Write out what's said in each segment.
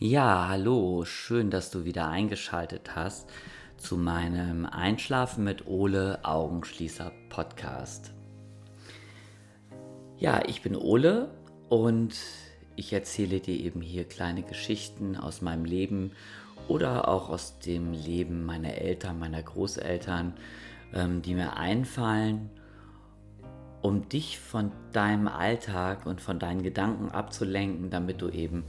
Ja, hallo, schön, dass du wieder eingeschaltet hast zu meinem Einschlafen mit Ole Augenschließer Podcast. Ja, ich bin Ole und ich erzähle dir eben hier kleine Geschichten aus meinem Leben oder auch aus dem Leben meiner Eltern, meiner Großeltern, ähm, die mir einfallen, um dich von deinem Alltag und von deinen Gedanken abzulenken, damit du eben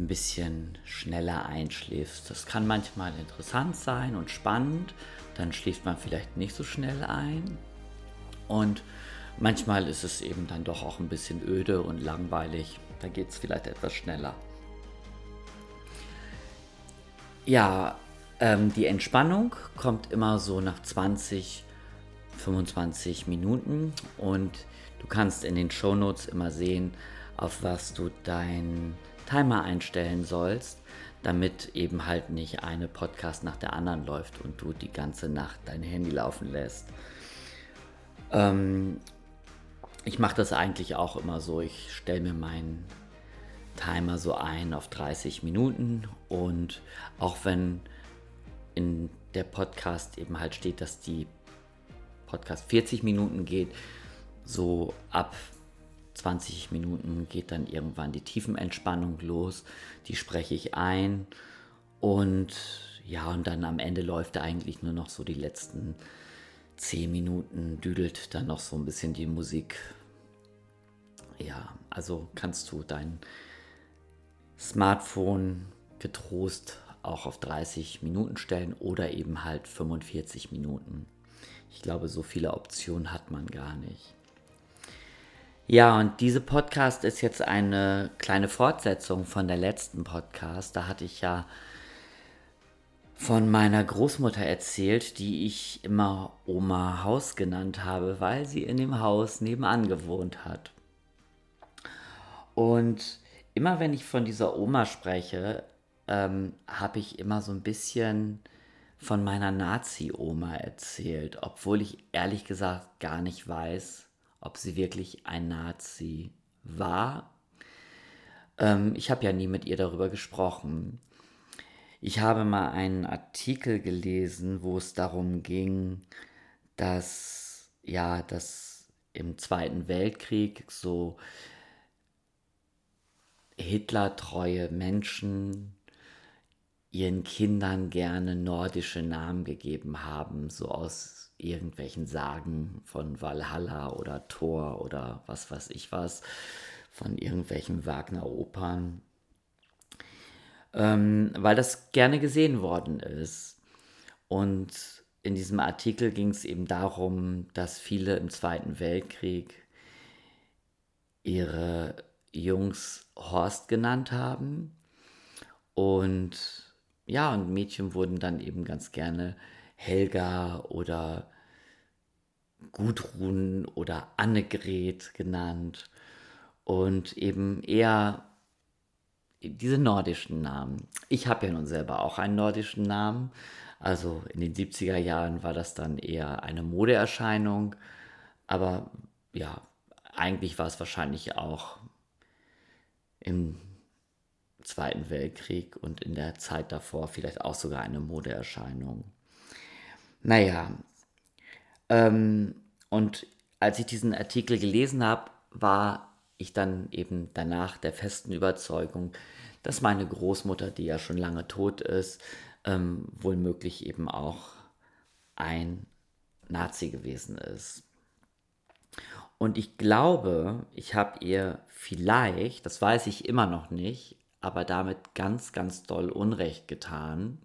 ein bisschen schneller einschläfst. Das kann manchmal interessant sein und spannend, dann schläft man vielleicht nicht so schnell ein. Und manchmal ist es eben dann doch auch ein bisschen öde und langweilig. Da geht es vielleicht etwas schneller. Ja, ähm, die Entspannung kommt immer so nach 20, 25 Minuten und du kannst in den Shownotes immer sehen, auf was du dein Timer einstellen sollst, damit eben halt nicht eine Podcast nach der anderen läuft und du die ganze Nacht dein Handy laufen lässt. Ähm, ich mache das eigentlich auch immer so. Ich stelle mir meinen Timer so ein auf 30 Minuten und auch wenn in der Podcast eben halt steht, dass die Podcast 40 Minuten geht, so ab 20 Minuten geht dann irgendwann die Tiefenentspannung los. Die spreche ich ein. Und ja, und dann am Ende läuft eigentlich nur noch so die letzten 10 Minuten, düdelt dann noch so ein bisschen die Musik. Ja, also kannst du dein Smartphone getrost auch auf 30 Minuten stellen oder eben halt 45 Minuten. Ich glaube, so viele Optionen hat man gar nicht. Ja, und diese Podcast ist jetzt eine kleine Fortsetzung von der letzten Podcast. Da hatte ich ja von meiner Großmutter erzählt, die ich immer Oma Haus genannt habe, weil sie in dem Haus nebenan gewohnt hat. Und immer wenn ich von dieser Oma spreche, ähm, habe ich immer so ein bisschen von meiner Nazi-Oma erzählt, obwohl ich ehrlich gesagt gar nicht weiß, ob sie wirklich ein Nazi war. Ähm, ich habe ja nie mit ihr darüber gesprochen. Ich habe mal einen Artikel gelesen, wo es darum ging, dass ja, dass im Zweiten Weltkrieg so Hitlertreue Menschen ihren Kindern gerne nordische Namen gegeben haben, so aus irgendwelchen Sagen von Valhalla oder Thor oder was weiß ich was, von irgendwelchen Wagner-Opern, ähm, weil das gerne gesehen worden ist. Und in diesem Artikel ging es eben darum, dass viele im Zweiten Weltkrieg ihre Jungs Horst genannt haben. Und ja, und Mädchen wurden dann eben ganz gerne Helga oder Gudrun oder Annegret genannt und eben eher diese nordischen Namen. Ich habe ja nun selber auch einen nordischen Namen. Also in den 70er Jahren war das dann eher eine Modeerscheinung. Aber ja, eigentlich war es wahrscheinlich auch im Zweiten Weltkrieg und in der Zeit davor vielleicht auch sogar eine Modeerscheinung. Naja, ähm, und als ich diesen Artikel gelesen habe, war ich dann eben danach der festen Überzeugung, dass meine Großmutter, die ja schon lange tot ist, ähm, wohl möglich eben auch ein Nazi gewesen ist. Und ich glaube, ich habe ihr vielleicht, das weiß ich immer noch nicht, aber damit ganz, ganz doll Unrecht getan,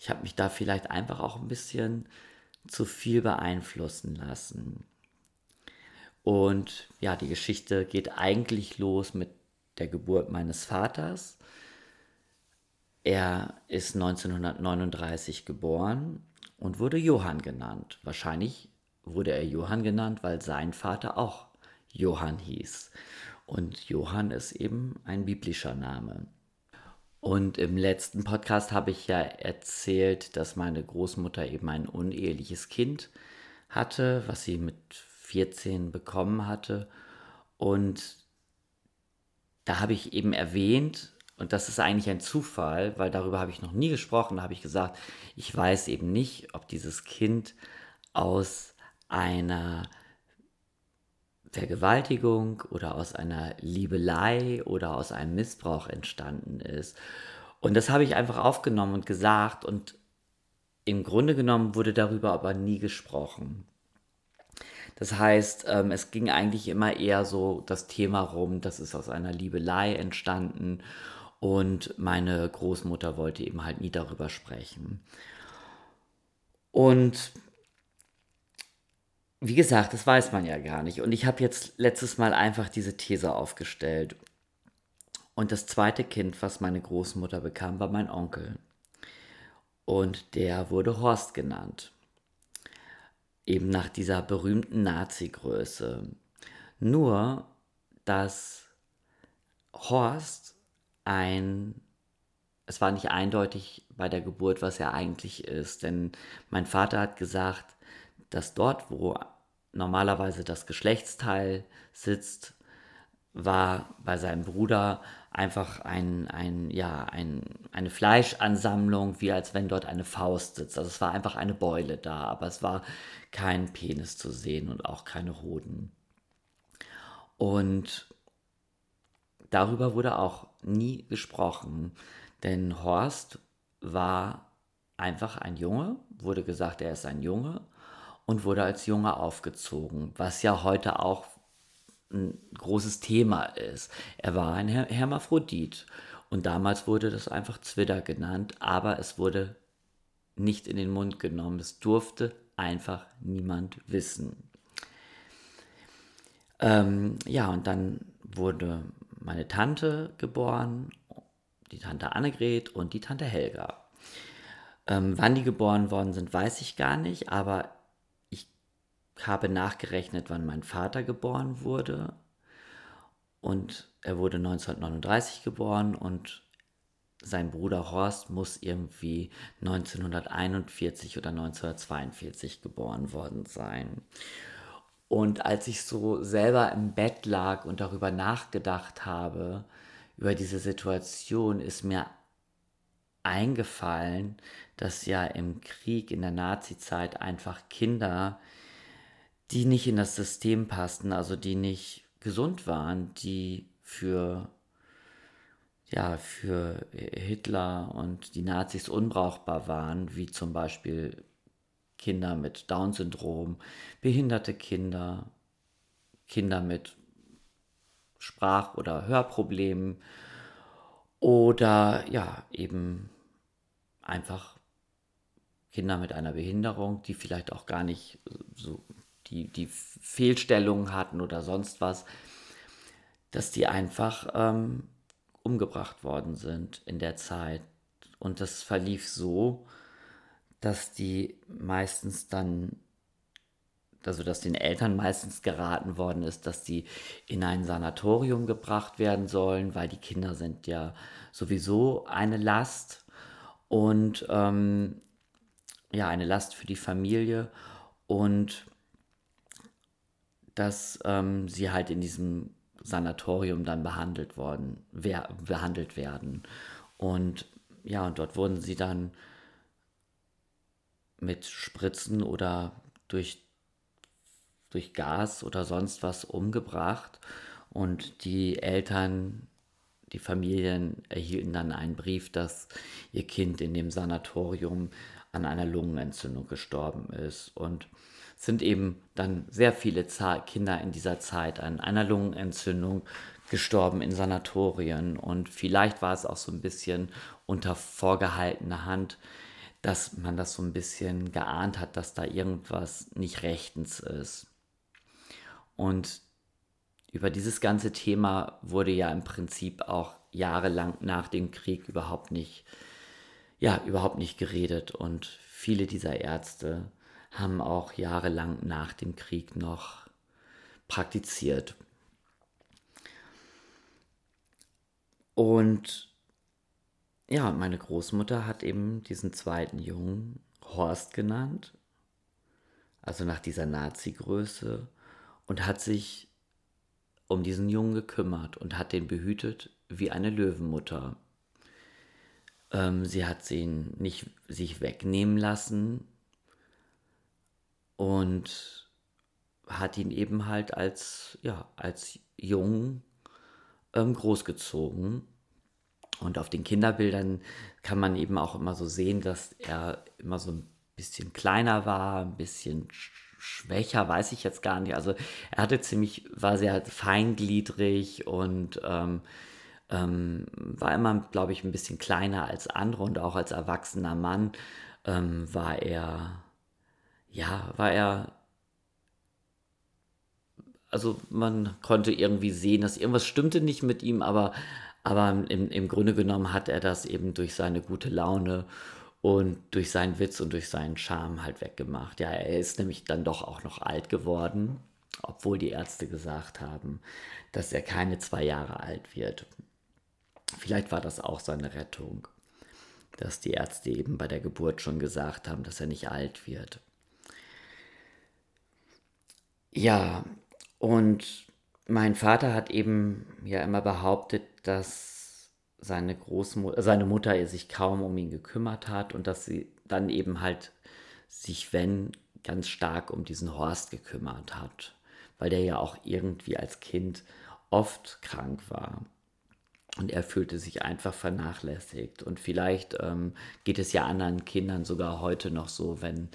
ich habe mich da vielleicht einfach auch ein bisschen zu viel beeinflussen lassen. Und ja, die Geschichte geht eigentlich los mit der Geburt meines Vaters. Er ist 1939 geboren und wurde Johann genannt. Wahrscheinlich wurde er Johann genannt, weil sein Vater auch Johann hieß. Und Johann ist eben ein biblischer Name. Und im letzten Podcast habe ich ja erzählt, dass meine Großmutter eben ein uneheliches Kind hatte, was sie mit 14 bekommen hatte. Und da habe ich eben erwähnt, und das ist eigentlich ein Zufall, weil darüber habe ich noch nie gesprochen, da habe ich gesagt, ich weiß eben nicht, ob dieses Kind aus einer Vergewaltigung oder aus einer Liebelei oder aus einem Missbrauch entstanden ist. Und das habe ich einfach aufgenommen und gesagt und im Grunde genommen wurde darüber aber nie gesprochen. Das heißt, ähm, es ging eigentlich immer eher so das Thema rum, das ist aus einer Liebelei entstanden und meine Großmutter wollte eben halt nie darüber sprechen. Und wie gesagt, das weiß man ja gar nicht. Und ich habe jetzt letztes Mal einfach diese These aufgestellt. Und das zweite Kind, was meine Großmutter bekam, war mein Onkel. Und der wurde Horst genannt eben nach dieser berühmten Nazi-Größe. Nur, dass Horst ein, es war nicht eindeutig bei der Geburt, was er eigentlich ist, denn mein Vater hat gesagt, dass dort, wo normalerweise das Geschlechtsteil sitzt, war bei seinem Bruder einfach ein, ein, ja, ein, eine Fleischansammlung, wie als wenn dort eine Faust sitzt. Also es war einfach eine Beule da, aber es war kein Penis zu sehen und auch keine Hoden. Und darüber wurde auch nie gesprochen, denn Horst war einfach ein Junge, wurde gesagt, er ist ein Junge und wurde als Junge aufgezogen, was ja heute auch ein großes Thema ist. Er war ein Her Hermaphrodit und damals wurde das einfach Zwitter genannt, aber es wurde nicht in den Mund genommen. Es durfte einfach niemand wissen. Ähm, ja, und dann wurde meine Tante geboren, die Tante Annegret und die Tante Helga. Ähm, wann die geboren worden sind, weiß ich gar nicht, aber habe nachgerechnet, wann mein Vater geboren wurde. Und er wurde 1939 geboren und sein Bruder Horst muss irgendwie 1941 oder 1942 geboren worden sein. Und als ich so selber im Bett lag und darüber nachgedacht habe, über diese Situation, ist mir eingefallen, dass ja im Krieg in der Nazizeit einfach Kinder die nicht in das System passten, also die nicht gesund waren, die für ja, für Hitler und die Nazis unbrauchbar waren, wie zum Beispiel Kinder mit Down-Syndrom, behinderte Kinder, Kinder mit Sprach- oder Hörproblemen oder ja, eben einfach Kinder mit einer Behinderung, die vielleicht auch gar nicht so die, die Fehlstellungen hatten oder sonst was, dass die einfach ähm, umgebracht worden sind in der Zeit. Und das verlief so, dass die meistens dann, also dass den Eltern meistens geraten worden ist, dass die in ein Sanatorium gebracht werden sollen, weil die Kinder sind ja sowieso eine Last und ähm, ja, eine Last für die Familie. Und dass ähm, sie halt in diesem Sanatorium dann behandelt worden, wer, behandelt werden. Und ja, und dort wurden sie dann mit Spritzen oder durch, durch Gas oder sonst was umgebracht. Und die Eltern, die Familien erhielten dann einen Brief, dass ihr Kind in dem Sanatorium an einer Lungenentzündung gestorben ist. Und sind eben dann sehr viele Kinder in dieser Zeit an einer Lungenentzündung gestorben in Sanatorien. Und vielleicht war es auch so ein bisschen unter vorgehaltener Hand, dass man das so ein bisschen geahnt hat, dass da irgendwas nicht rechtens ist. Und über dieses ganze Thema wurde ja im Prinzip auch jahrelang nach dem Krieg überhaupt nicht, ja, überhaupt nicht geredet. Und viele dieser Ärzte haben auch jahrelang nach dem Krieg noch praktiziert. Und ja, meine Großmutter hat eben diesen zweiten Jungen Horst genannt, also nach dieser Nazi-Größe, und hat sich um diesen Jungen gekümmert und hat den behütet wie eine Löwenmutter. Ähm, sie hat sie nicht sich wegnehmen lassen und hat ihn eben halt als, ja, als Jungen ähm, großgezogen. Und auf den Kinderbildern kann man eben auch immer so sehen, dass er immer so ein bisschen kleiner war, ein bisschen schwächer, weiß ich jetzt gar nicht. Also er hatte ziemlich, war sehr feingliedrig und ähm, ähm, war immer, glaube ich, ein bisschen kleiner als andere und auch als erwachsener Mann ähm, war er, ja, war er, also man konnte irgendwie sehen, dass irgendwas stimmte nicht mit ihm, aber, aber im, im Grunde genommen hat er das eben durch seine gute Laune und durch seinen Witz und durch seinen Charme halt weggemacht. Ja, er ist nämlich dann doch auch noch alt geworden, obwohl die Ärzte gesagt haben, dass er keine zwei Jahre alt wird. Vielleicht war das auch seine Rettung, dass die Ärzte eben bei der Geburt schon gesagt haben, dass er nicht alt wird. Ja, und mein Vater hat eben ja immer behauptet, dass seine Großmutter, seine Mutter sich kaum um ihn gekümmert hat und dass sie dann eben halt sich, wenn, ganz stark um diesen Horst gekümmert hat, weil der ja auch irgendwie als Kind oft krank war. Und er fühlte sich einfach vernachlässigt. Und vielleicht ähm, geht es ja anderen Kindern sogar heute noch so, wenn,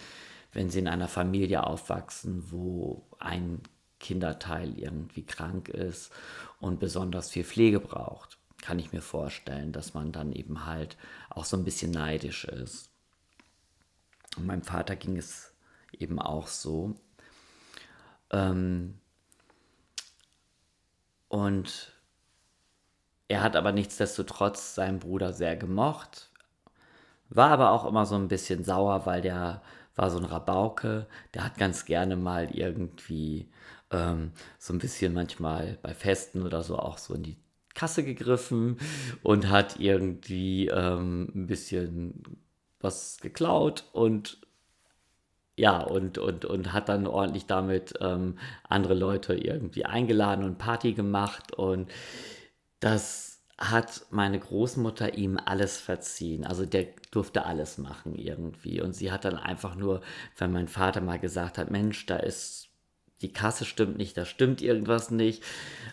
wenn sie in einer Familie aufwachsen, wo ein Kinderteil irgendwie krank ist und besonders viel Pflege braucht kann ich mir vorstellen, dass man dann eben halt auch so ein bisschen neidisch ist. Und meinem Vater ging es eben auch so. Ähm und er hat aber nichtsdestotrotz seinen Bruder sehr gemocht, war aber auch immer so ein bisschen sauer, weil der war so ein Rabauke, der hat ganz gerne mal irgendwie ähm, so ein bisschen manchmal bei Festen oder so auch so in die Kasse gegriffen und hat irgendwie ähm, ein bisschen was geklaut und ja, und, und, und hat dann ordentlich damit ähm, andere Leute irgendwie eingeladen und Party gemacht. Und das hat meine Großmutter ihm alles verziehen. Also der durfte alles machen irgendwie. Und sie hat dann einfach nur, wenn mein Vater mal gesagt hat, Mensch, da ist die Kasse stimmt nicht, da stimmt irgendwas nicht,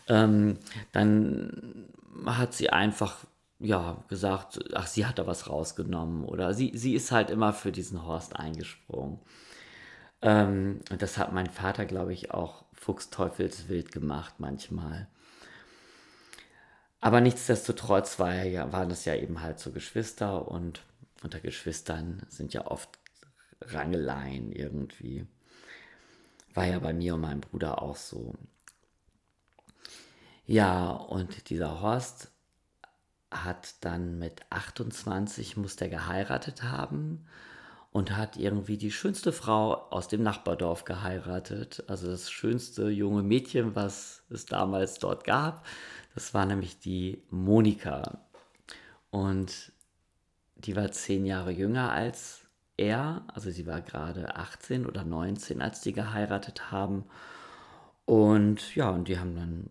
ähm, dann hat sie einfach ja gesagt, ach, sie hat da was rausgenommen oder sie, sie ist halt immer für diesen Horst eingesprungen. Ähm, und das hat mein Vater, glaube ich, auch fuchsteufelswild gemacht manchmal. Aber nichtsdestotrotz war ja, waren das ja eben halt so Geschwister und unter Geschwistern sind ja oft Rangeleien irgendwie. War ja bei mir und meinem Bruder auch so. Ja, und dieser Horst hat dann mit 28 muss der geheiratet haben und hat irgendwie die schönste Frau aus dem Nachbardorf geheiratet. Also das schönste junge Mädchen, was es damals dort gab. Das war nämlich die Monika. Und die war zehn Jahre jünger als er, also sie war gerade 18 oder 19, als die geheiratet haben. Und ja, und die haben dann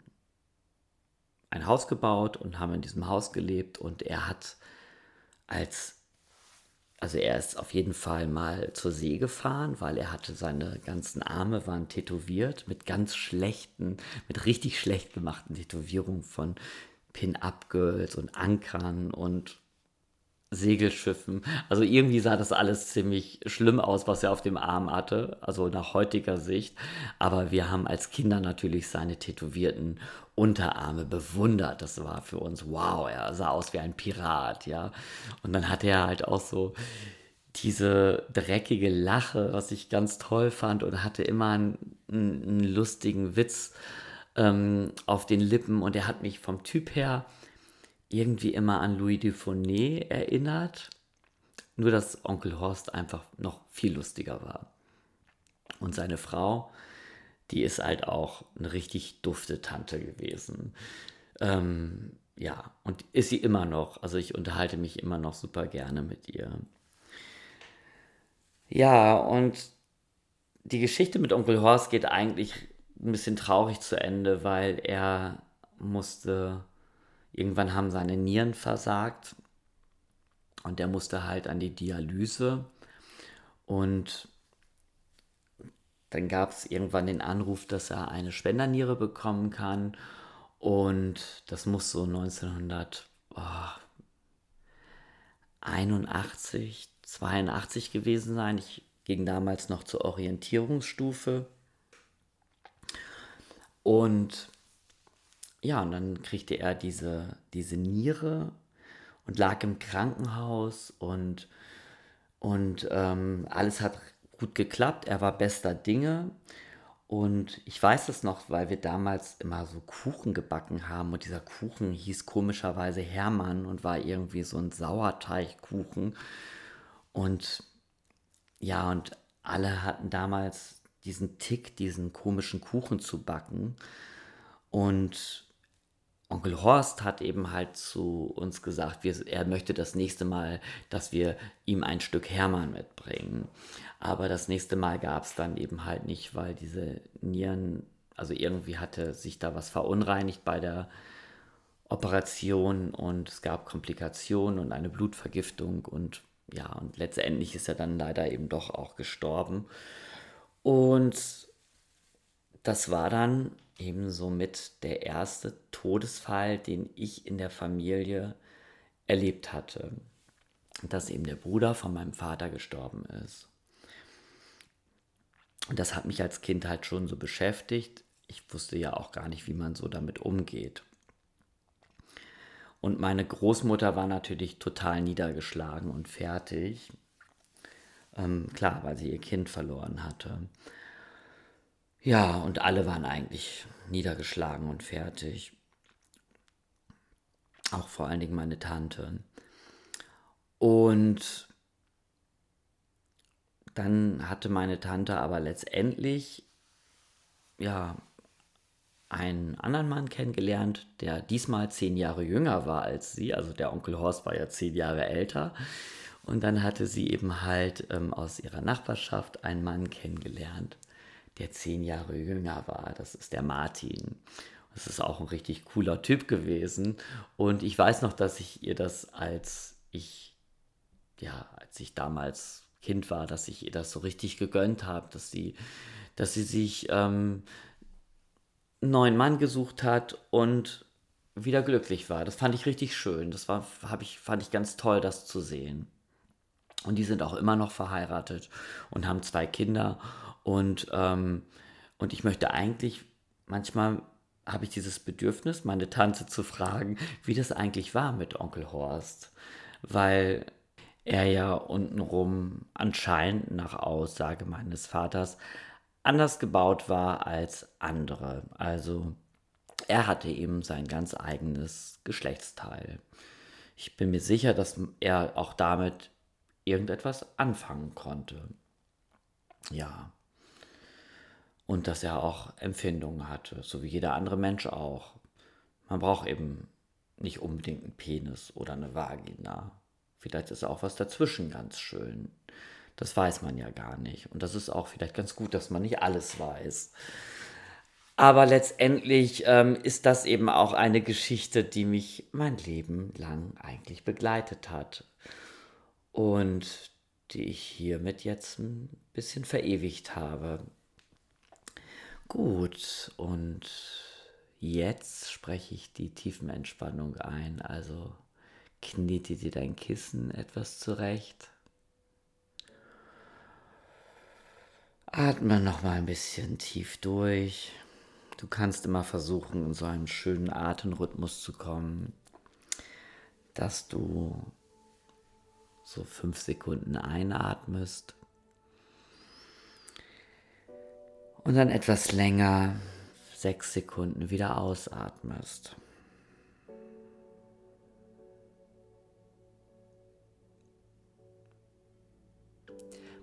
ein Haus gebaut und haben in diesem Haus gelebt und er hat als, also er ist auf jeden Fall mal zur See gefahren, weil er hatte seine ganzen Arme waren tätowiert mit ganz schlechten, mit richtig schlecht gemachten Tätowierungen von Pin-Up-Girls und Ankern und Segelschiffen. Also irgendwie sah das alles ziemlich schlimm aus, was er auf dem Arm hatte, also nach heutiger Sicht. Aber wir haben als Kinder natürlich seine tätowierten Unterarme bewundert. Das war für uns, wow, er sah aus wie ein Pirat, ja. Und dann hatte er halt auch so diese dreckige Lache, was ich ganz toll fand und hatte immer einen, einen lustigen Witz ähm, auf den Lippen und er hat mich vom Typ her irgendwie immer an Louis Dufournet erinnert. Nur, dass Onkel Horst einfach noch viel lustiger war. Und seine Frau, die ist halt auch eine richtig dufte Tante gewesen. Ähm, ja, und ist sie immer noch. Also ich unterhalte mich immer noch super gerne mit ihr. Ja, und die Geschichte mit Onkel Horst geht eigentlich ein bisschen traurig zu Ende, weil er musste Irgendwann haben seine Nieren versagt Und der musste halt an die Dialyse. Und dann gab es irgendwann den Anruf, dass er eine Spenderniere bekommen kann. Und das muss so 1981, 82 gewesen sein. Ich ging damals noch zur Orientierungsstufe. Und ja, und dann kriegte er diese, diese Niere und lag im Krankenhaus und, und ähm, alles hat gut geklappt. Er war bester Dinge. Und ich weiß es noch, weil wir damals immer so Kuchen gebacken haben und dieser Kuchen hieß komischerweise Hermann und war irgendwie so ein Sauerteigkuchen. Und ja, und alle hatten damals diesen Tick, diesen komischen Kuchen zu backen. Und Onkel Horst hat eben halt zu uns gesagt, wir, er möchte das nächste Mal, dass wir ihm ein Stück Hermann mitbringen. Aber das nächste Mal gab es dann eben halt nicht, weil diese Nieren, also irgendwie hatte sich da was verunreinigt bei der Operation und es gab Komplikationen und eine Blutvergiftung und ja, und letztendlich ist er dann leider eben doch auch gestorben. Und das war dann eben somit der erste Todesfall, den ich in der Familie erlebt hatte. Dass eben der Bruder von meinem Vater gestorben ist. Und das hat mich als Kind halt schon so beschäftigt. Ich wusste ja auch gar nicht, wie man so damit umgeht. Und meine Großmutter war natürlich total niedergeschlagen und fertig. Ähm, klar, weil sie ihr Kind verloren hatte. Ja, und alle waren eigentlich niedergeschlagen und fertig. Auch vor allen Dingen meine Tante. Und dann hatte meine Tante aber letztendlich, ja, einen anderen Mann kennengelernt, der diesmal zehn Jahre jünger war als sie. Also der Onkel Horst war ja zehn Jahre älter. Und dann hatte sie eben halt ähm, aus ihrer Nachbarschaft einen Mann kennengelernt, der zehn Jahre jünger war. Das ist der Martin. Das ist auch ein richtig cooler Typ gewesen. Und ich weiß noch, dass ich ihr das als ich, ja, als ich damals Kind war, dass ich ihr das so richtig gegönnt habe, dass sie, dass sie sich ähm, einen neuen Mann gesucht hat und wieder glücklich war. Das fand ich richtig schön. Das war, ich, fand ich ganz toll, das zu sehen. Und die sind auch immer noch verheiratet und haben zwei Kinder. Und, ähm, und ich möchte eigentlich, manchmal habe ich dieses Bedürfnis, meine Tante zu fragen, wie das eigentlich war mit Onkel Horst. Weil er ja untenrum anscheinend nach Aussage meines Vaters anders gebaut war als andere. Also er hatte eben sein ganz eigenes Geschlechtsteil. Ich bin mir sicher, dass er auch damit irgendetwas anfangen konnte. Ja. Und dass er auch Empfindungen hatte, so wie jeder andere Mensch auch. Man braucht eben nicht unbedingt einen Penis oder eine Vagina. Vielleicht ist auch was dazwischen ganz schön. Das weiß man ja gar nicht. Und das ist auch vielleicht ganz gut, dass man nicht alles weiß. Aber letztendlich ähm, ist das eben auch eine Geschichte, die mich mein Leben lang eigentlich begleitet hat. Und die ich hiermit jetzt ein bisschen verewigt habe. Gut, und jetzt spreche ich die Tiefenentspannung ein. Also Knete dir dein Kissen etwas zurecht. Atme noch mal ein bisschen tief durch. Du kannst immer versuchen, in so einen schönen Atemrhythmus zu kommen, dass du so fünf Sekunden einatmest und dann etwas länger sechs Sekunden wieder ausatmest.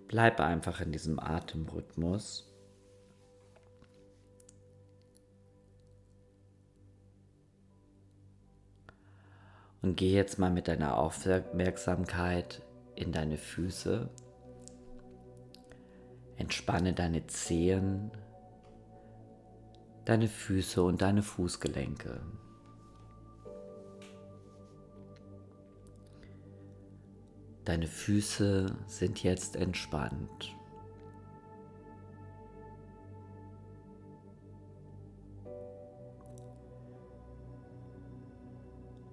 Bleib einfach in diesem Atemrhythmus. Und geh jetzt mal mit deiner Aufmerksamkeit in deine Füße. Entspanne deine Zehen, deine Füße und deine Fußgelenke. Deine Füße sind jetzt entspannt.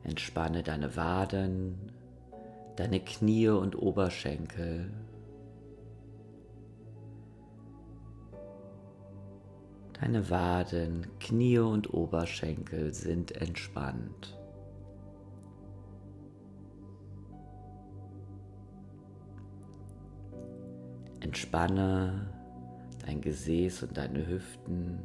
Entspanne deine Waden, deine Knie und Oberschenkel. Deine Waden, Knie und Oberschenkel sind entspannt. Entspanne dein Gesäß und deine Hüften.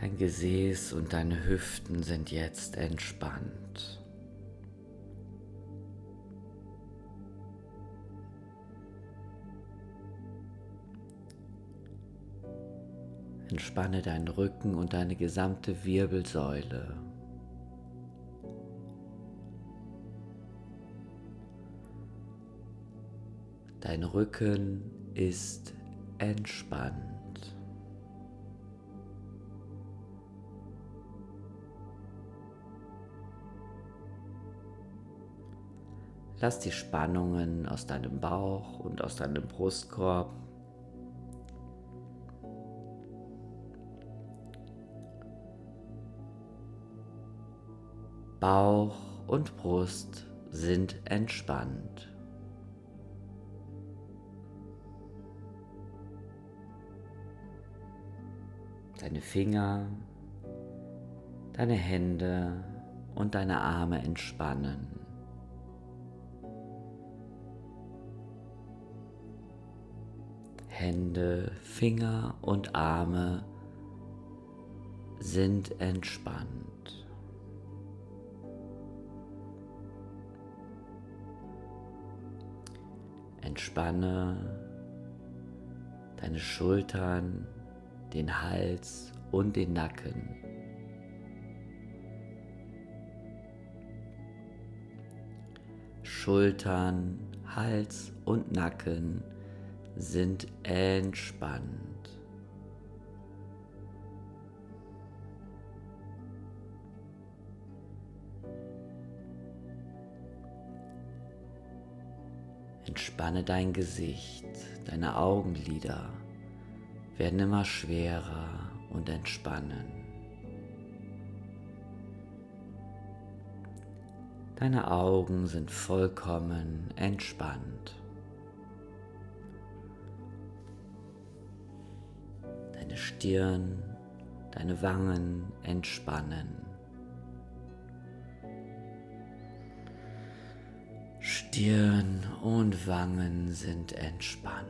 Dein Gesäß und deine Hüften sind jetzt entspannt. Entspanne deinen Rücken und deine gesamte Wirbelsäule. Dein Rücken ist entspannt. Lass die Spannungen aus deinem Bauch und aus deinem Brustkorb Bauch und Brust sind entspannt. Deine Finger, deine Hände und deine Arme entspannen. Hände, Finger und Arme sind entspannt. Entspanne deine Schultern, den Hals und den Nacken. Schultern, Hals und Nacken sind entspannt. Entspanne dein Gesicht, deine Augenlider werden immer schwerer und entspannen. Deine Augen sind vollkommen entspannt. Deine Stirn, deine Wangen entspannen. Stirn und Wangen sind entspannt.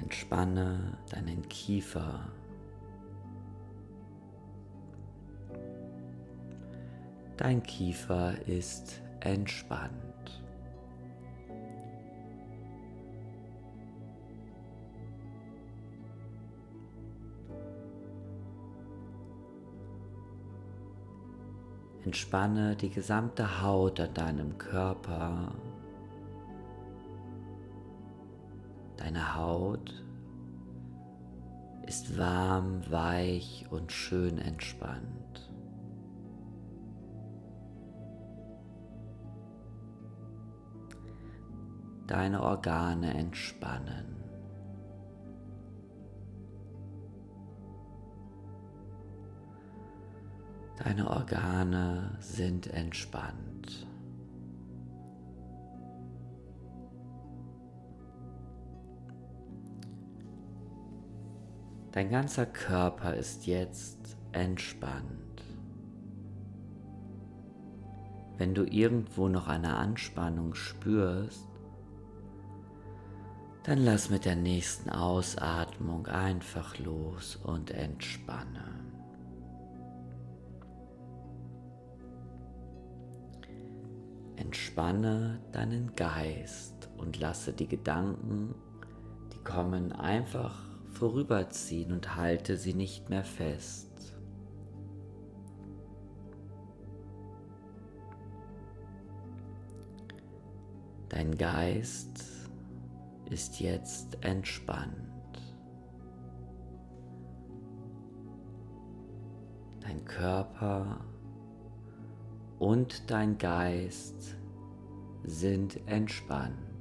Entspanne deinen Kiefer. Dein Kiefer ist entspannt. Entspanne die gesamte Haut an deinem Körper Deine Haut ist warm, weich und schön entspannt. Deine Organe entspannen. Deine Organe sind entspannt. Dein ganzer Körper ist jetzt entspannt. Wenn du irgendwo noch eine Anspannung spürst, dann lass mit der nächsten Ausatmung einfach los und entspanne. Entspanne deinen Geist und lasse die Gedanken, die kommen, einfach vorüberziehen und halte sie nicht mehr fest. Dein Geist ist jetzt entspannt. Dein Körper ist und dein Geist sind entspannt.